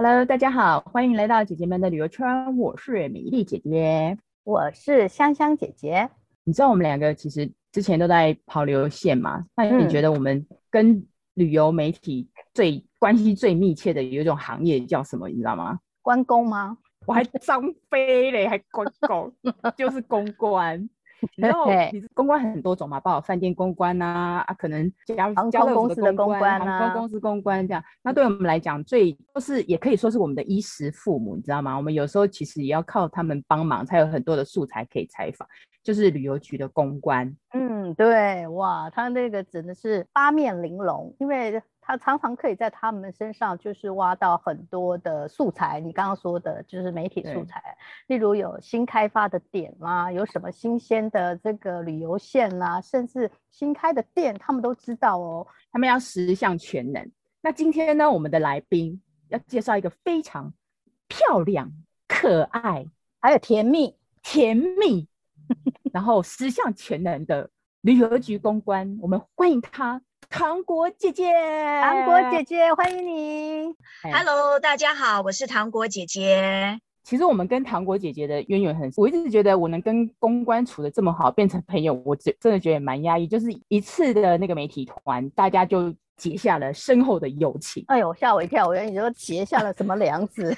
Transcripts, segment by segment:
Hello，大家好，欢迎来到姐姐们的旅游圈。我是米粒姐姐，我是香香姐姐。你知道我们两个其实之前都在跑旅游线吗？那你觉得我们跟旅游媒体最关系最密切的有一种行业叫什么？你知道吗？关公吗？我还张飞嘞，还关公，就是公关。然后你公关很多种嘛，包括饭店公关呐，啊，可能家航空公司的公关，航空公司公关这样。那对我们来讲，最就是也可以说是我们的衣食父母，你知道吗？我们有时候其实也要靠他们帮忙，才有很多的素材可以采访。就是旅游局的公关，嗯，对，哇，他那个真的是八面玲珑，因为。他常常可以在他们身上就是挖到很多的素材，你刚刚说的就是媒体素材，例如有新开发的点啦，有什么新鲜的这个旅游线啦，甚至新开的店，他们都知道哦。他们要十项全能。那今天呢，我们的来宾要介绍一个非常漂亮、可爱，还有甜蜜、甜蜜，然后十项全能的旅游局公关，我们欢迎他。糖果姐姐，糖果姐姐，欢迎你。Hello，大家好，我是糖果姐姐。其实我们跟糖果姐姐的渊源很，我一直觉得我能跟公关处的这么好，变成朋友，我真真的觉得蛮压抑。就是一次的那个媒体团，大家就结下了深厚的友情。哎呦，吓我一跳，我以为你说结下了什么梁子？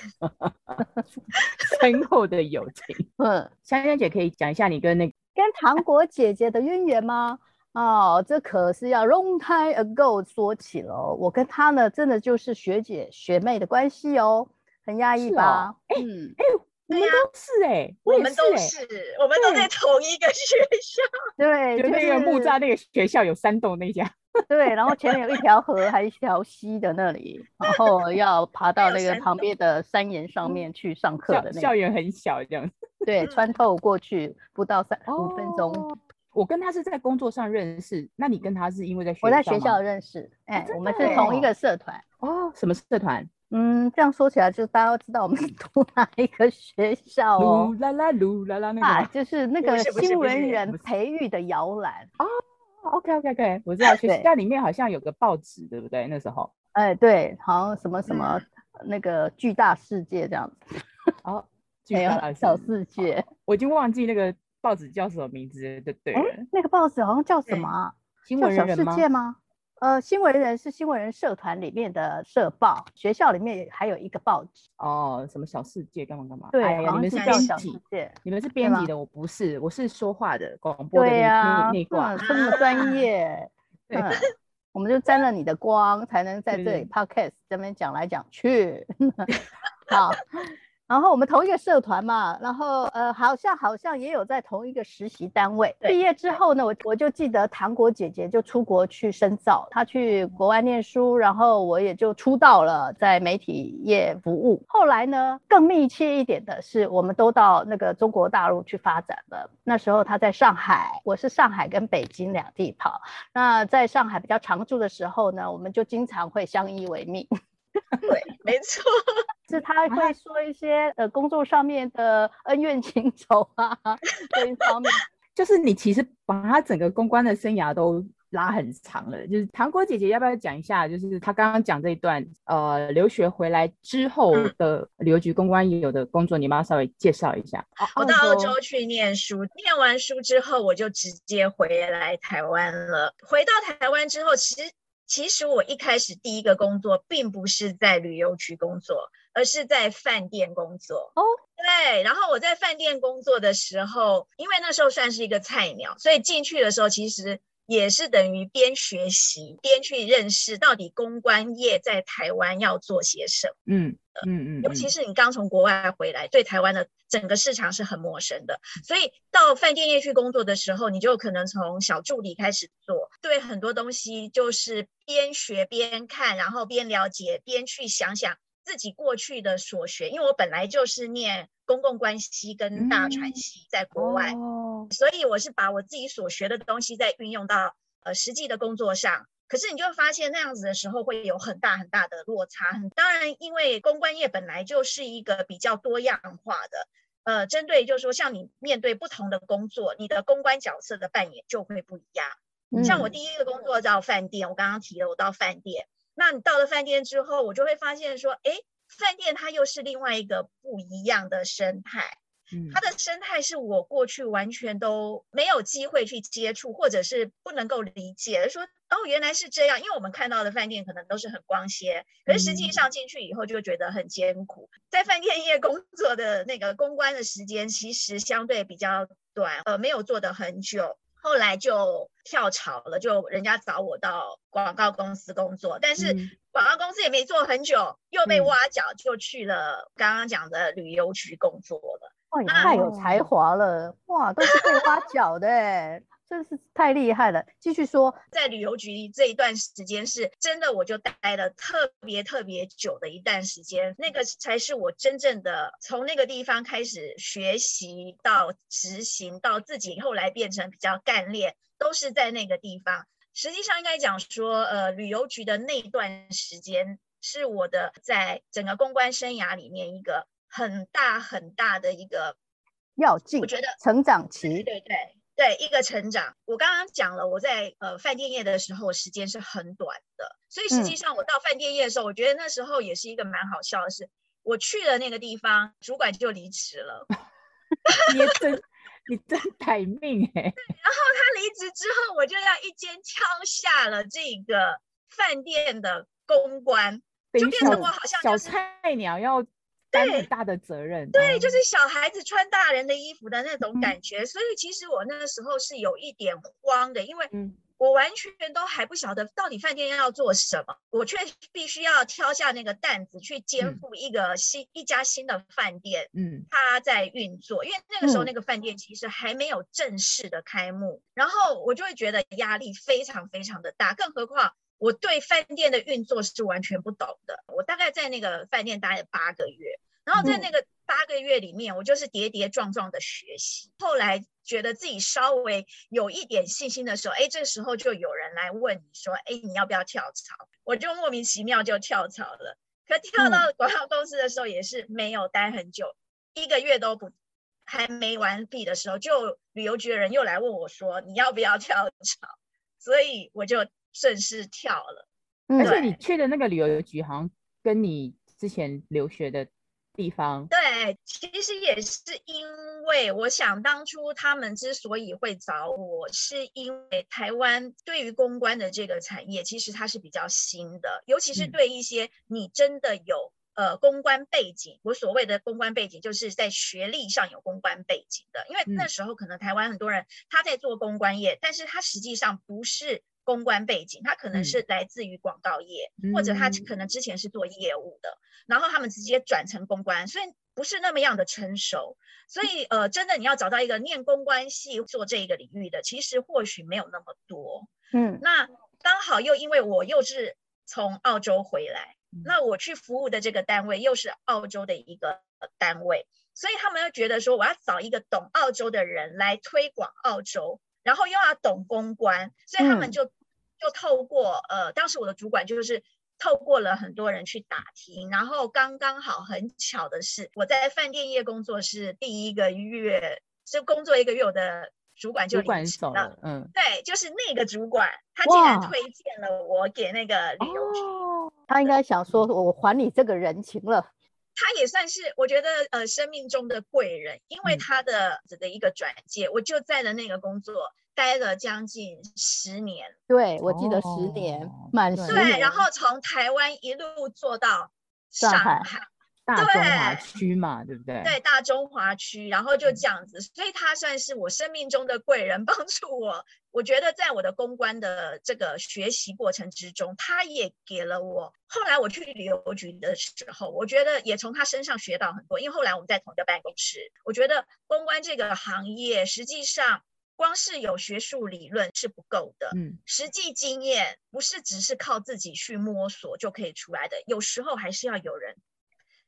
深厚的友情。嗯，香香姐可以讲一下你跟那个跟糖果姐姐的渊源吗？哦，这可是要 long time ago 说起了。我跟他呢，真的就是学姐学妹的关系哦，很压抑吧？哎、哦，嗯，哎，我们都是哎、欸，我们都是，我们都在同一个学校。对，就那个木栅那个学校有山洞那家。对，然后前面有一条河，还有一条溪的那里，然后要爬到那个旁边的山岩上面去上课的那个。校园很小，这样。对，穿透过去不到三五分钟。哦我跟他是在工作上认识，那你跟他是因为在学校？我在学校认识，哎、欸，我们是同一个社团哦。什么社团？嗯，这样说起来，就大家都知道我们是 读哪一个学校哦。噜啦啦噜啦啦那个、啊，就是那个新闻人培育的摇篮哦。OK OK OK，我知道学校里面好像有个报纸，对不对？那时候，哎、欸，对，好像什么什么那个巨大世界这样子。哦，巨大小世界，我已经忘记那个。报纸叫什么名字？对对、欸，那个报纸好像叫什么、啊？新闻人小世界吗？呃，新闻人是新闻人社团里面的社报，学校里面还有一个报纸。哦，什么小世界干嘛干嘛？对、哎，你们是编辑，你们是编辑的，我不是，我是说话的广播的那。那挂这么专 业，对，我们就沾了你的光，才能在这里 podcast 这边讲来讲去。好。然后我们同一个社团嘛，然后呃，好像好像也有在同一个实习单位。毕业之后呢，我我就记得糖果姐姐就出国去深造，她去国外念书，然后我也就出道了，在媒体业服务。后来呢，更密切一点的是，我们都到那个中国大陆去发展了。那时候她在上海，我是上海跟北京两地跑。那在上海比较常住的时候呢，我们就经常会相依为命。对，没错，是他会说一些呃工作上面的恩怨情仇啊这一方面，就是你其实把他整个公关的生涯都拉很长了。就是糖果姐姐要不要讲一下？就是他刚刚讲这一段呃留学回来之后的旅游局公关有的工作，你帮他稍微介绍一下。我到澳洲去念书，念完书之后我就直接回来台湾了。回到台湾之后，其实。其实我一开始第一个工作并不是在旅游局工作，而是在饭店工作。哦，对，然后我在饭店工作的时候，因为那时候算是一个菜鸟，所以进去的时候其实也是等于边学习边去认识到底公关业在台湾要做些什么。嗯。嗯嗯，尤其是你刚从国外回来，对台湾的整个市场是很陌生的，所以到饭店业去工作的时候，你就可能从小助理开始做，对很多东西就是边学边看，然后边了解，边去想想自己过去的所学。因为我本来就是念公共关系跟大传系，在国外，嗯，所以我是把我自己所学的东西在运用到呃实际的工作上。可是你就会发现那样子的时候会有很大很大的落差。当然，因为公关业本来就是一个比较多样化的，呃，针对就是说，像你面对不同的工作，你的公关角色的扮演就会不一样。像我第一个工作到饭店，我刚刚提了，我到饭店，那你到了饭店之后，我就会发现说，哎，饭店它又是另外一个不一样的生态。嗯，它的生态是我过去完全都没有机会去接触，或者是不能够理解。说哦，原来是这样，因为我们看到的饭店可能都是很光鲜，可是实际上进去以后就觉得很艰苦。在饭店业工作的那个公关的时间其实相对比较短，呃，没有做的很久，后来就跳槽了，就人家找我到广告公司工作，但是广告公司也没做很久，又被挖角，就去了刚刚讲的旅游局工作了。哇，你太有才华了！哇，都是被挖角的，真是太厉害了。继续说，在旅游局这一段时间是真的，我就待了特别特别久的一段时间，那个才是我真正的从那个地方开始学习到执行到自己后来变成比较干练，都是在那个地方。实际上应该讲说，呃，旅游局的那段时间是我的在整个公关生涯里面一个。很大很大的一个要进，我觉得成长期，对对对对，一个成长。我刚刚讲了，我在呃饭店业的时候时间是很短的，所以实际上我到饭店业的时候，嗯、我觉得那时候也是一个蛮好笑的事。我去了那个地方，主管就离职了。你真你真歹命哎、欸！然后他离职之后，我就要一肩挑下了这个饭店的公关，就变成我好像、就是、小菜鸟要。担很大的责任，对，就是小孩子穿大人的衣服的那种感觉。嗯、所以其实我那个时候是有一点慌的，因为我完全都还不晓得到底饭店要做什么，我却必须要挑下那个担子去肩负一个新、嗯、一家新的饭店，嗯，它在运作。因为那个时候那个饭店其实还没有正式的开幕，嗯、然后我就会觉得压力非常非常的大，更何况。我对饭店的运作是完全不懂的。我大概在那个饭店待了八个月，然后在那个八个月里面，我就是跌跌撞撞的学习。后来觉得自己稍微有一点信心的时候，哎，这个时候就有人来问你说，哎，你要不要跳槽？我就莫名其妙就跳槽了。可跳到广告公司的时候，也是没有待很久，一个月都不还没完毕的时候，就旅游局的人又来问我说，你要不要跳槽？所以我就。顺势跳了，而且你去的那个旅游局好像跟你之前留学的地方，对，其实也是因为我想当初他们之所以会找我，是因为台湾对于公关的这个产业，其实它是比较新的，尤其是对一些你真的有呃公关背景，我所谓的公关背景，就是在学历上有公关背景的，因为那时候可能台湾很多人他在做公关业，但是他实际上不是。公关背景，他可能是来自于广告业，嗯、或者他可能之前是做业务的，嗯、然后他们直接转成公关，所以不是那么样的成熟。所以呃，真的你要找到一个念公关系做这一个领域的，其实或许没有那么多。嗯，那刚好又因为我又是从澳洲回来，嗯、那我去服务的这个单位又是澳洲的一个单位，所以他们又觉得说我要找一个懂澳洲的人来推广澳洲。然后又要懂公关，所以他们就、嗯、就透过呃，当时我的主管就是透过了很多人去打听，然后刚刚好很巧的是，我在饭店业工作是第一个月，就工作一个月，我的主管就离职了。嗯，对，就是那个主管，他竟然推荐了我给那个旅游局。哦，他应该想说，我还你这个人情了。他也算是我觉得呃生命中的贵人，因为他的这个一个转介，嗯、我就在的那个工作待了将近十年。对，我记得十年，哦、满十年。对，然后从台湾一路做到上海。上海大中华区嘛，对，对不对？对，大中华区，然后就这样子，所以他算是我生命中的贵人，帮助我。我觉得在我的公关的这个学习过程之中，他也给了我。后来我去旅游局的时候，我觉得也从他身上学到很多。因为后来我们在同一个办公室，我觉得公关这个行业实际上光是有学术理论是不够的，嗯，实际经验不是只是靠自己去摸索就可以出来的，有时候还是要有人。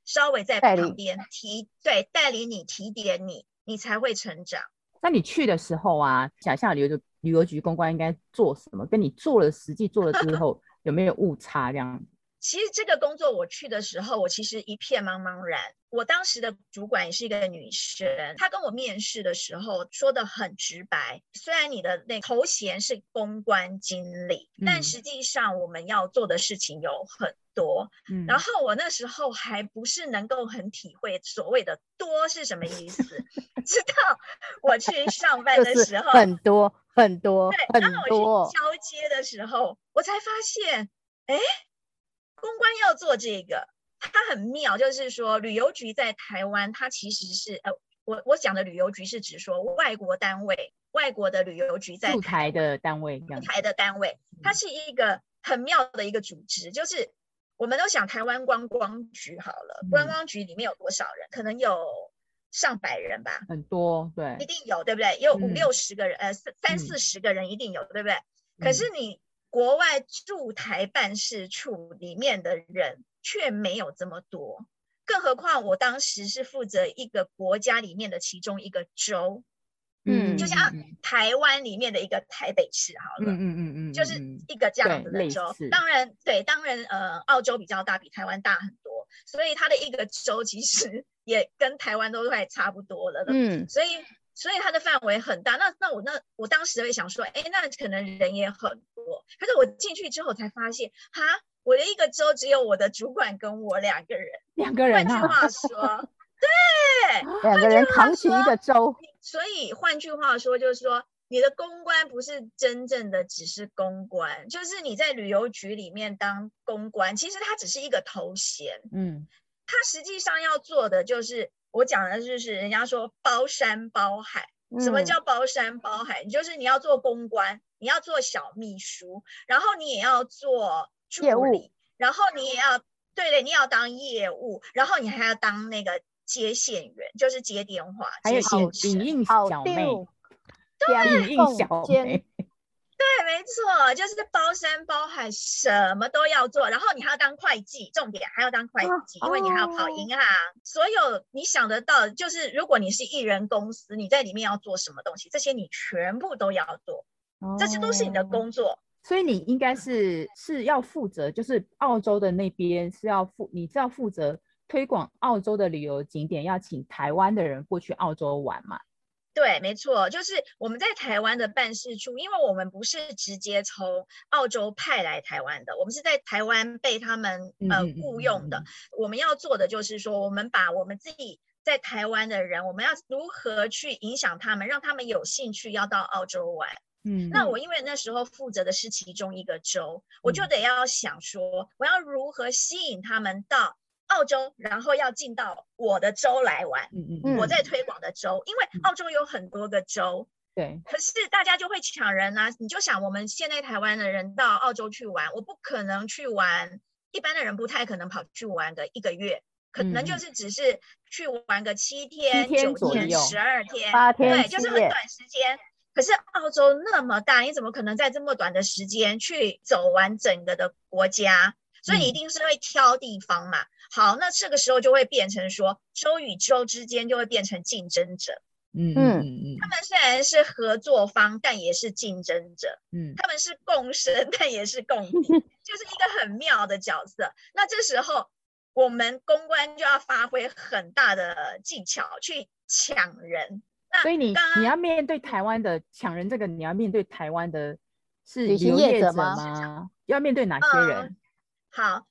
稍微在旁边提，对，带领你提点你，你才会成长。那你去的时候啊，想象旅游局旅游局公关应该做什么？跟你做了实际做了之后 有没有误差？这样？其实这个工作我去的时候，我其实一片茫茫然。我当时的主管也是一个女生，她跟我面试的时候说的很直白。虽然你的那头衔是公关经理，嗯、但实际上我们要做的事情有很多。嗯，然后我那时候还不是能够很体会所谓的多是什么意思，直到我去上班的时候，很多很多，对，然后我去交接的时候，我才发现，哎，公关要做这个，它很妙，就是说旅游局在台湾，它其实是呃。我我讲的旅游局是指说外国单位，外国的旅游局在驻台的单位，驻台的单位，它是一个很妙的一个组织。就是我们都想台湾观光局好了，嗯、观光局里面有多少人？可能有上百人吧，很多，对，一定有，对不对？有五六十个人，嗯、呃，三三四十个人一定有，对不对？嗯、可是你国外驻台办事处里面的人却没有这么多。更何况，我当时是负责一个国家里面的其中一个州，嗯，就像台湾里面的一个台北市，好了，嗯嗯嗯嗯，就是一个这样子的州。当然，对，当然，呃，澳洲比较大，比台湾大很多，所以它的一个州其实 也跟台湾都快差不多了，嗯，所以，所以它的范围很大。那那我那我当时会想说，哎，那可能人也很多，可是我进去之后才发现，哈。我的一个州只有我的主管跟我两个人，两个人。换句话说，对，两个人扛起一个州。所以换句话说，就是说你的公关不是真正的只是公关，就是你在旅游局里面当公关，其实它只是一个头衔。嗯，它实际上要做的就是我讲的就是人家说包山包海。什么叫包山包海？你就是你要做公关，你要做小秘书，然后你也要做。助理，然后你也要对对，你也要当业务，然后你还要当那个接线员，就是接电话，还有影印小妹，对，影印小妹，对，没错，就是包山包海，什么都要做，然后你还要当会计，重点还要当会计，因为你还要跑银行，所有你想得到，就是如果你是艺人公司，你在里面要做什么东西，这些你全部都要做，这些都是你的工作。所以你应该是是要负责，就是澳洲的那边是要负，你是要负责推广澳洲的旅游景点，要请台湾的人过去澳洲玩嘛？对，没错，就是我们在台湾的办事处，因为我们不是直接从澳洲派来台湾的，我们是在台湾被他们呃雇佣的。我们要做的就是说，我们把我们自己在台湾的人，我们要如何去影响他们，让他们有兴趣要到澳洲玩。嗯，那我因为那时候负责的是其中一个州，嗯、我就得要想说，我要如何吸引他们到澳洲，然后要进到我的州来玩。嗯嗯，我在推广的州，因为澳洲有很多个州，对、嗯，可是大家就会抢人啊。你就想，我们现在台湾的人到澳洲去玩，我不可能去玩，一般的人不太可能跑去玩个一个月，可能就是只是去玩个七天、九天、十二天、八天，对，就是很短时间。可是澳洲那么大，你怎么可能在这么短的时间去走完整个的国家？所以你一定是会挑地方嘛。嗯、好，那这个时候就会变成说，州与州之间就会变成竞争者。嗯嗯嗯，他们虽然是合作方，但也是竞争者。嗯，他们是共生，但也是共敌，就是一个很妙的角色。那这时候我们公关就要发挥很大的技巧去抢人。那所以你你要面对台湾的抢人，这个你要面对台湾的是旅行业者吗？要面对哪些人？嗯、好，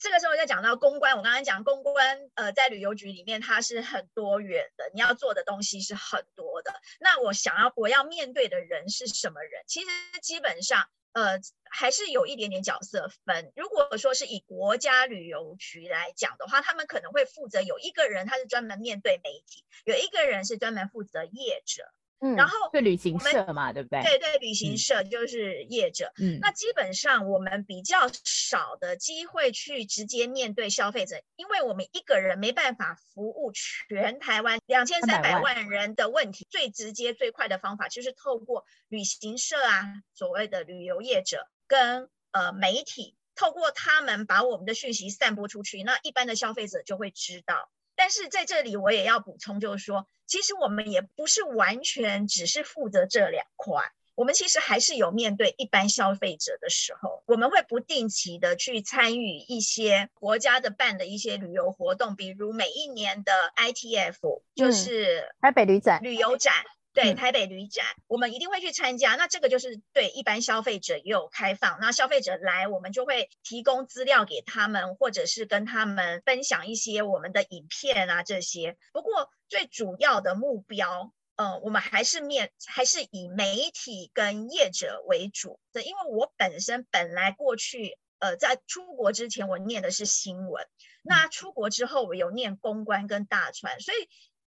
这个时候再讲到公关。我刚才讲公关，呃，在旅游局里面它是很多元的，你要做的东西是很多的。那我想要我要面对的人是什么人？其实基本上。呃，还是有一点点角色分。如果说是以国家旅游局来讲的话，他们可能会负责有一个人，他是专门面对媒体；有一个人是专门负责业者。嗯，然后对旅行社嘛，对不对？对对，旅行社就是业者。嗯，那基本上我们比较少的机会去直接面对消费者，因为我们一个人没办法服务全台湾两千三百万人的问题。最直接最快的方法就是透过旅行社啊，所谓的旅游业者跟呃媒体，透过他们把我们的讯息散播出去，那一般的消费者就会知道。但是在这里我也要补充，就是说，其实我们也不是完全只是负责这两块，我们其实还是有面对一般消费者的时候，我们会不定期的去参与一些国家的办的一些旅游活动，比如每一年的 ITF，就是台北旅展、旅游展，对，台北旅展，我们一定会去参加。那这个就是对一般消费者也有开放，那消费者来，我们就会提供资料给他们，或者是跟他们分享一些我们的影片啊这些。不过最主要的目标，呃，我们还是面还是以媒体跟业者为主的，因为我本身本来过去。呃，在出国之前，我念的是新闻。那出国之后，我有念公关跟大传，所以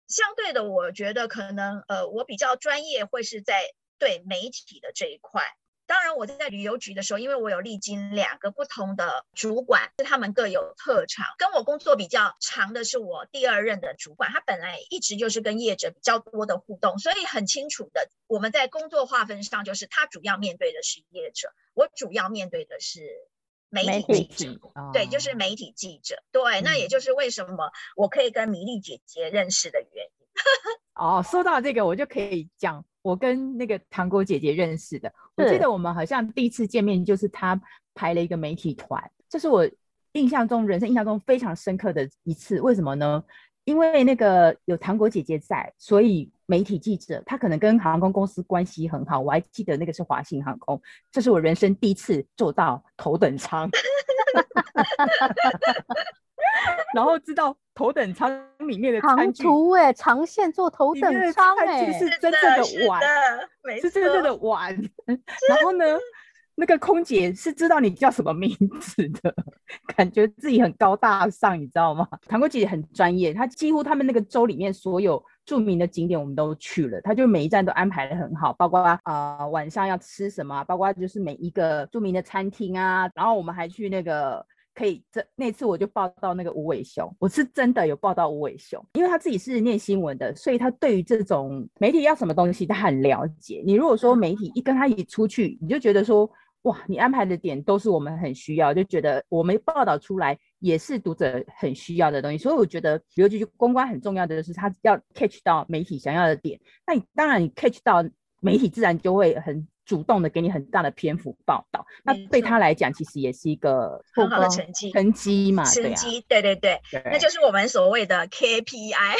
相对的，我觉得可能呃，我比较专业会是在对媒体的这一块。当然，我在旅游局的时候，因为我有历经两个不同的主管，是他们各有特长。跟我工作比较长的是我第二任的主管，他本来一直就是跟业者比较多的互动，所以很清楚的，我们在工作划分上，就是他主要面对的是业者，我主要面对的是。媒体记者，对，就是媒体记者，对，那也就是为什么我可以跟米粒姐姐认识的原因。哦，说到这个，我就可以讲我跟那个糖果姐姐认识的。我记得我们好像第一次见面就是她排了一个媒体团，这是我印象中人生印象中非常深刻的一次。为什么呢？因为那个有糖果姐姐在，所以媒体记者他可能跟航空公司关系很好。我还记得那个是华信航空，这是我人生第一次坐到头等舱，然后知道头等舱里面的餐具，长途哎，长线坐头等舱哎，是真正的碗，是真正的碗，然后呢？那个空姐是知道你叫什么名字的，感觉自己很高大上，你知道吗？唐国姐姐很专业，她几乎他们那个州里面所有著名的景点我们都去了，她就每一站都安排的很好，包括啊、呃、晚上要吃什么，包括就是每一个著名的餐厅啊，然后我们还去那个可以这那次我就报道那个无尾熊，我是真的有报道无尾熊，因为他自己是念新闻的，所以他对于这种媒体要什么东西他很了解。你如果说媒体一跟他一出去，你就觉得说。哇，你安排的点都是我们很需要，就觉得我们报道出来也是读者很需要的东西，所以我觉得尤其公关很重要的就是他要 catch 到媒体想要的点。那你当然你 catch 到媒体，自然就会很主动的给你很大的篇幅报道。那对他来讲，其实也是一个很好的成绩，成绩嘛，成绩，对对对，对，那就是我们所谓的 KPI。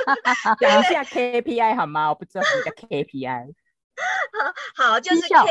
讲一下 KPI 好吗？我不知道什么叫 KPI。好，就是 K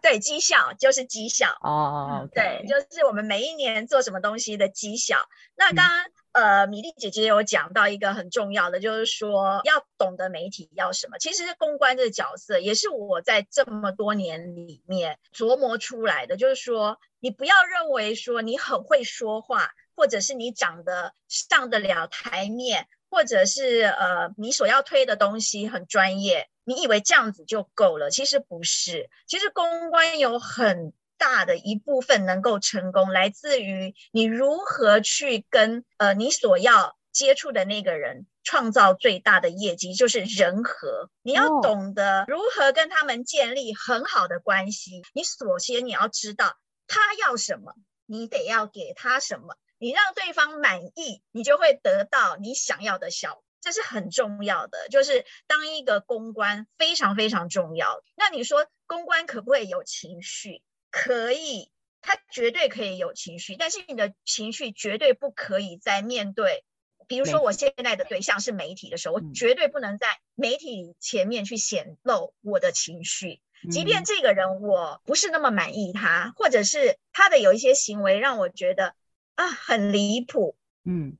对绩效就是绩效哦，对，就是我们每一年做什么东西的绩效。那刚刚、嗯、呃，米粒姐姐有讲到一个很重要的，就是说要懂得媒体要什么。其实公关这个角色也是我在这么多年里面琢磨出来的，就是说你不要认为说你很会说话，或者是你长得上得了台面，或者是呃你所要推的东西很专业。你以为这样子就够了？其实不是。其实公关有很大的一部分能够成功，来自于你如何去跟呃你所要接触的那个人创造最大的业绩，就是人和。你要懂得如何跟他们建立很好的关系。你首先你要知道他要什么，你得要给他什么。你让对方满意，你就会得到你想要的效果。这是很重要的，就是当一个公关非常非常重要。那你说公关可不可以有情绪？可以，他绝对可以有情绪，但是你的情绪绝对不可以在面对，比如说我现在的对象是媒体的时候，我绝对不能在媒体前面去显露我的情绪，即便这个人我不是那么满意他，或者是他的有一些行为让我觉得啊很离谱，嗯。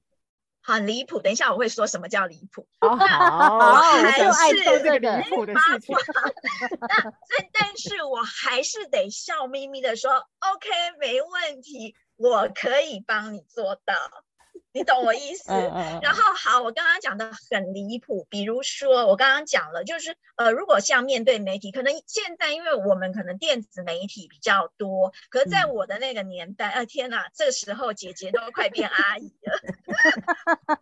很离谱，等一下我会说什么叫离谱。好，还是离谱的事情。但但是我还是得笑眯眯的说，OK，没问题，我可以帮你做到。你懂我意思？然后好，我刚刚讲的很离谱，比如说我刚刚讲了，就是呃，如果像面对媒体，可能现在因为我们可能电子媒体比较多，可是在我的那个年代，啊、呃、天哪，这个时候姐姐都快变阿姨了。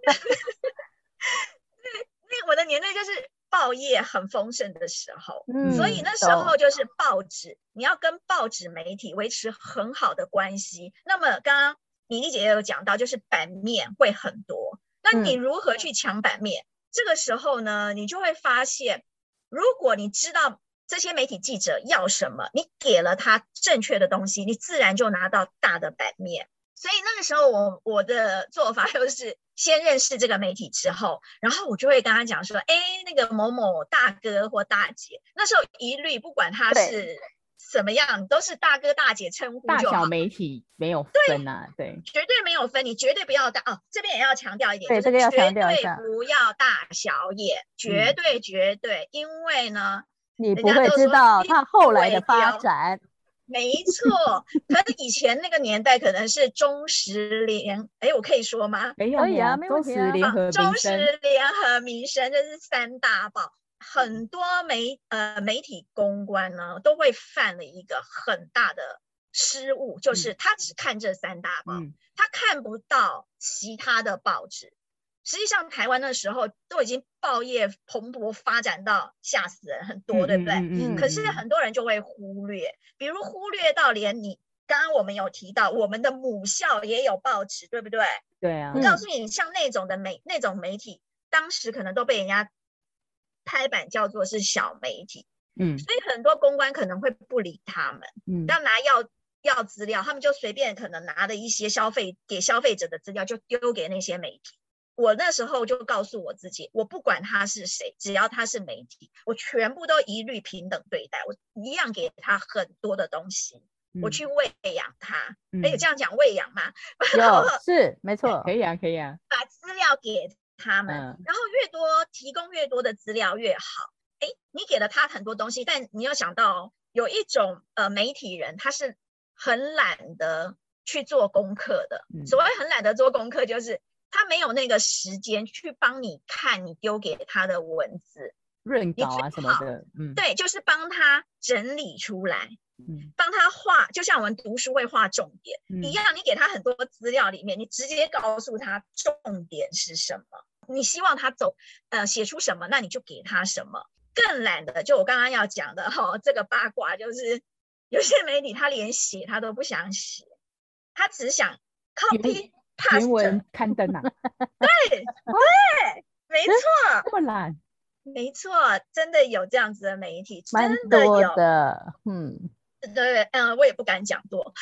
那我的年代就是报业很丰盛的时候，嗯，所以那时候就是报纸，你要跟报纸媒体维持很好的关系。那么刚刚。米粒姐姐有讲到，就是版面会很多，那你如何去抢版面？嗯。这个时候呢，你就会发现，如果你知道这些媒体记者要什么，你给了他正确的东西，你自然就拿到大的版面。所以那个时候我我的做法 就是先认识这个媒体之后，然后我就会跟他讲说，哎，那个某某大哥或大姐，那时候一律不管他是什么样，都是大哥大姐称呼就好。大小媒体没有分啊，对，对绝对没有分，你绝对不要大哦。这边也要强调一点，对，这个要强调一下，绝对不要大小眼，绝对绝对，因为呢，你不会知道他后来的发展。没错，可是以前那个年代可能是中石联，哎，我可以说吗？可以啊，没问题啊。中石联合民生，这是三大报，很多媒呃媒体公关呢都会犯了一个很大的失误，就是他只看这三大报，嗯、他看不到其他的报纸。实际上，台湾那时候都已经报业蓬勃发展到吓死人很多，对不对？嗯嗯嗯、可是很多人就会忽略，比如忽略到连你刚刚我们有提到，我们的母校也有报纸，对不对？对啊。我告诉你，像那种的媒那种媒体，当时可能都被人家拍板叫做是小媒体。嗯。所以很多公关可能会不理他们。嗯。要拿要要资料，他们就随便可能拿的一些消费给消费者的资料，就丢给那些媒体。我那时候就告诉我自己，我不管他是谁，只要他是媒体，我全部都一律平等对待，我一样给他很多的东西，嗯、我去喂养他。可以、嗯、这样讲喂养吗？有 是没错，可以啊，可以啊。把资料给他们，嗯、然后越多提供越多的资料越好。哎，你给了他很多东西，但你要想到有一种呃媒体人，他是很懒得去做功课的。嗯、所谓很懒得做功课，就是。他没有那个时间去帮你看你丢给他的文字润稿啊什么的，嗯，对，就是帮他整理出来，嗯，帮他画，就像我们读书会画重点、嗯、一样，你给他很多资料里面，你直接告诉他重点是什么，你希望他走呃写出什么，那你就给他什么。更懒的，就我刚刚要讲的哈、哦，这个八卦就是有些媒体他连写他都不想写，他只想 copy。原文刊登啊，对对，没错，这么懒，没错，真的有这样子的媒体，蛮多的，嗯，对，嗯，我也不敢讲多，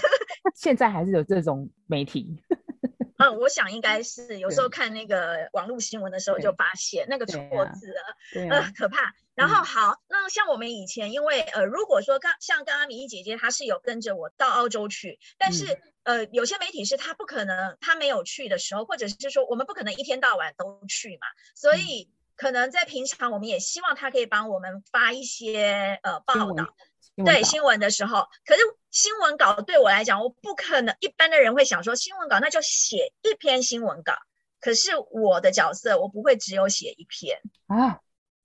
现在还是有这种媒体，嗯，我想应该是有时候看那个网络新闻的时候就发现那个错字了，呃，可怕。然后好，那像我们以前，因为呃，如果说刚像刚刚米易姐姐她是有跟着我到澳洲去，但是。呃，有些媒体是她不可能，她没有去的时候，或者是说我们不可能一天到晚都去嘛，所以可能在平常我们也希望她可以帮我们发一些呃报道，新对新闻的时候，可是新闻稿对我来讲，我不可能，一般的人会想说新闻稿那就写一篇新闻稿，可是我的角色我不会只有写一篇。啊，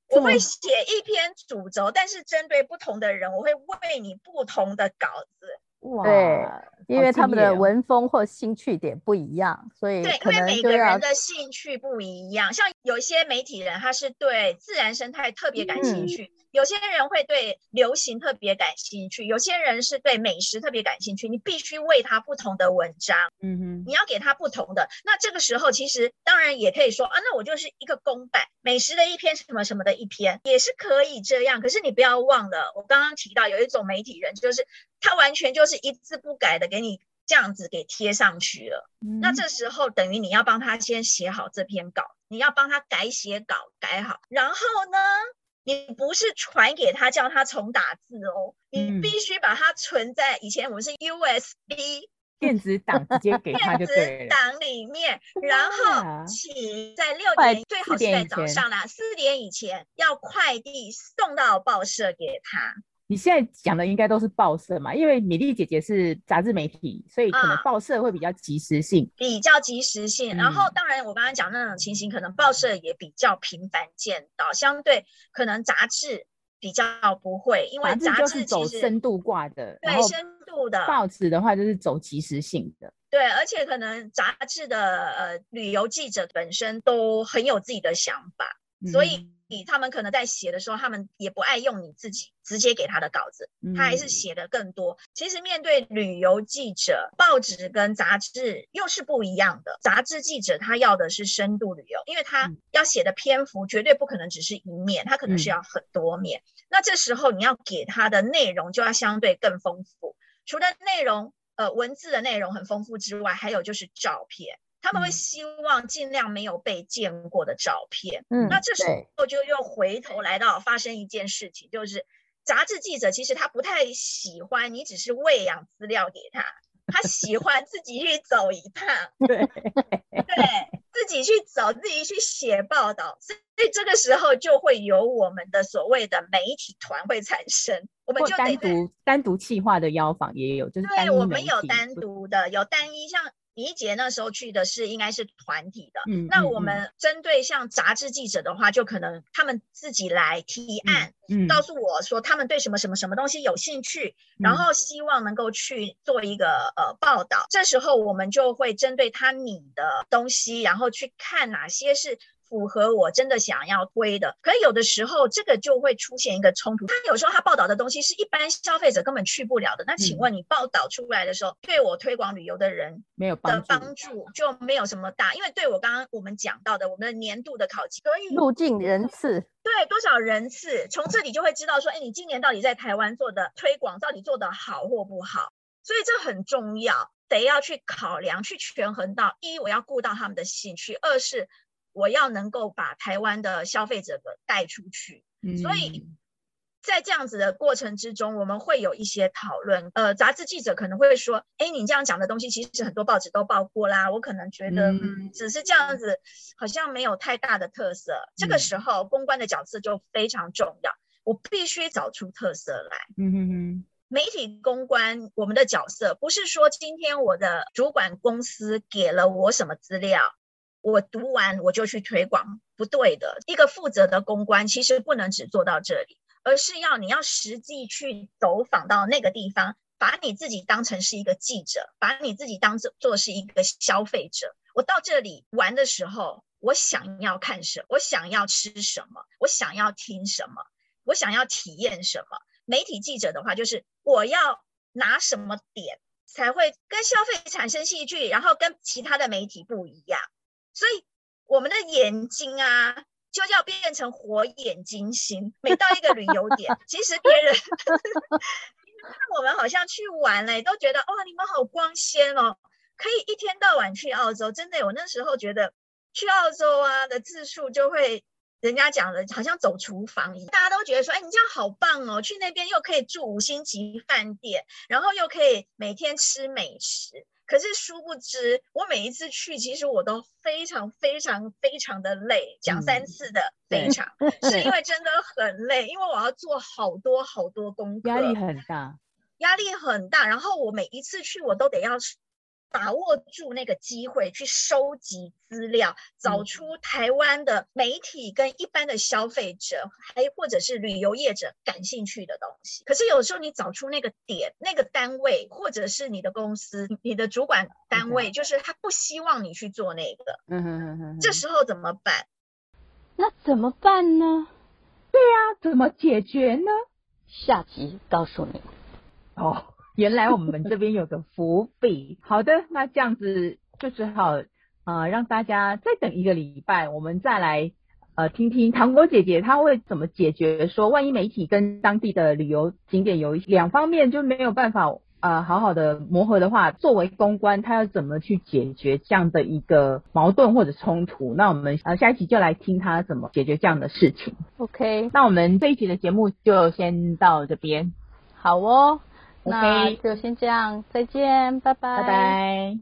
我会写一篇主轴，但是针对不同的人，我会为你不同的稿子。哇，对，因为他们的文风或兴趣点不一样，所以对，因为每个人的兴趣不一样。像有一些媒体人，他是对自然生态特别感兴趣；嗯、有些人会对流行特别感兴趣；有些人是对美食特别感兴趣。你必须为他不同的文章，嗯哼，你要给他不同的。那这个时候，其实当然也可以说啊，那我就是一个公版美食的一篇，什么什么的一篇，也是可以这样。可是你不要忘了，我刚刚提到有一种媒体人，就是。他完全就是一字不改的给你这样子给贴上去了，嗯、那这时候等于你要帮他先写好这篇稿，你要帮他改写稿改好，然后呢，你不是传给他叫他重打字哦，嗯、你必须把它存在以前我们是 USB 电子档直接给他就对了，电子档里面，然后请在六点最好是在早上啦，四点以前要快递送到报社给他。你现在讲的应该都是报社嘛？因为米粒姐姐是杂志媒体，所以可能报社会比较及时性，嗯、比较及时性。然后，当然我刚刚讲那种情形，可能报社也比较频繁见到，相对可能杂志比较不会，因为杂志是走深度挂的，对深度的。报纸的话就是走及时性的，对，而且可能杂志的呃旅游记者本身都很有自己的想法，嗯、所以。他们可能在写的时候，他们也不爱用你自己直接给他的稿子，他还是写的更多。嗯、其实面对旅游记者，报纸跟杂志又是不一样的。杂志记者他要的是深度旅游，因为他要写的篇幅绝对不可能只是一面，他可能是要很多面。嗯、那这时候你要给他的内容就要相对更丰富，除了内容。呃文字的内容很丰富之外，还有就是照片，他们会希望尽量没有被见过的照片。嗯，那这时候就又回头来到发生一件事情，就是杂志记者其实他不太喜欢你只是喂养资料给他。他喜欢自己去走一趟，对 对，自己去走，自己去写报道，所以这个时候就会有我们的所谓的媒体团会产生，我们就单独单独企划的邀访也有，就是对，我们有单独的，有单一像。李一杰那时候去的是应该是团体的，嗯，那我们针对像杂志记者的话，就可能他们自己来提案，嗯，告诉我说他们对什么什么什么东西有兴趣，嗯，然后希望能够去做一个呃报道，这时候我们就会针对他拟的东西，然后去看哪些是。符合我真的想要推的，可有的时候这个就会出现一个冲突。他有时候他报道的东西是一般消费者根本去不了的。那请问你报道出来的时候，嗯、对我推广旅游的人没有的帮助就没有什么大，因为对我刚刚我们讲到的我们的年度的考绩，可以入境人次，对多少人次，从这里就会知道说，哎，你今年到底在台湾做的推广到底做得好或不好。所以这很重要，得要去考量，去权衡到一，我要顾到他们的兴趣；二是。我要能够把台湾的消费者给带出去，嗯，所以在这样子的过程之中，我们会有一些讨论。呃，杂志记者可能会说：“哎，你这样讲的东西，其实很多报纸都报过啦。”我可能觉得，嗯，只是这样子，好像没有太大的特色。嗯，这个时候，公关的角色就非常重要，我必须找出特色来。嗯哼哼，媒体公关，我们的角色不是说今天我的主管公司给了我什么资料。我读完我就去推广，不对的。一个负责的公关其实不能只做到这里，而是要你要实际去走访到那个地方，把你自己当成是一个记者，把你自己当做是一个消费者。我到这里玩的时候，我想要看什么？我想要吃什么？我想要听什么？我想要体验什么？媒体记者的话，就是我要拿什么点才会跟消费产生戏剧，然后跟其他的媒体不一样。所以我们的眼睛啊，就要变成火眼金睛。每到一个旅游点，其实别人 看我们好像去玩了，都觉得哇，你们好光鲜哦，可以一天到晚去澳洲。真的，我那时候觉得去澳洲啊的次数就会，人家讲的好像走厨房一样，大家都觉得说，哎，你这样好棒哦，去那边又可以住五星级饭店，然后又可以每天吃美食。可是殊不知，我每一次去，其实我都非常非常非常的累，讲三次的非常，嗯、是因为真的很累，因为我要做好多好多功课，压力很大，压力很大。然后我每一次去，我都得要。把握住那个机会去收集资料，找出台湾的媒体跟一般的消费者，还或者是旅游业者感兴趣的东西。可是有时候你找出那个点、那个单位，或者是你的公司、你的主管单位，就是他不希望你去做那个。嗯哼哼哼。这时候怎么办？那怎么办呢？对呀，怎么解决呢？下集告诉你。哦。原来我们这边有个伏笔，好的，那这样子就只好呃让大家再等一个礼拜，我们再来呃听听糖果姐姐她会怎么解决，说万一媒体跟当地的旅游景点有一两方面就没有办法呃好好的磨合的话，作为公关，她要怎么去解决这样的一个矛盾或者冲突？那我们呃下一集就来听她怎么解决这样的事情。OK，那我们这一集的节目就先到这边，好哦。那就先这样，再见，拜拜。拜拜。